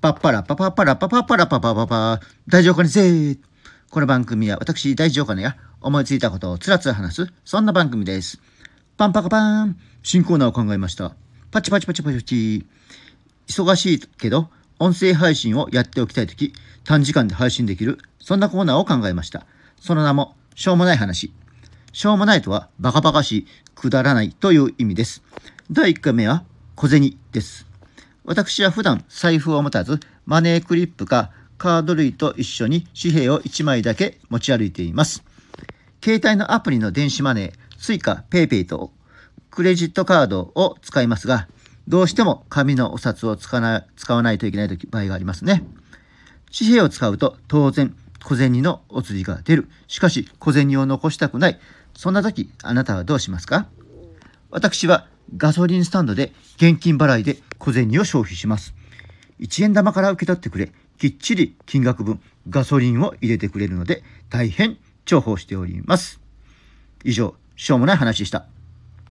パッパラパパパラパパパラパパパパ。大丈夫かねぜこの番組は私大丈夫かねが思いついたことをつらつら話すそんな番組です。パンパカパン。新コーナーを考えました。パチパチパチパチパチ。忙しいけど音声配信をやっておきたいとき短時間で配信できるそんなコーナーを考えました。その名もしょうもない話。しょうもないとはバカバカしいくだらないという意味です。第1回目は小銭です。私は普段財布を持たずマネークリップかカード類と一緒に紙幣を1枚だけ持ち歩いています。携帯のアプリの電子マネー Suica、PayPay とクレジットカードを使いますがどうしても紙のお札を使わない使わないといけない場合がありますね。紙幣を使うと当然小銭のお釣りが出る。しかし小銭を残したくない。そんな時あなたはどうしますか？私はガソリンスタンドで現金払いで小銭を消費します。1円玉から受け取ってくれ、きっちり金額分ガソリンを入れてくれるので大変重宝しております。以上、しょうもない話でした。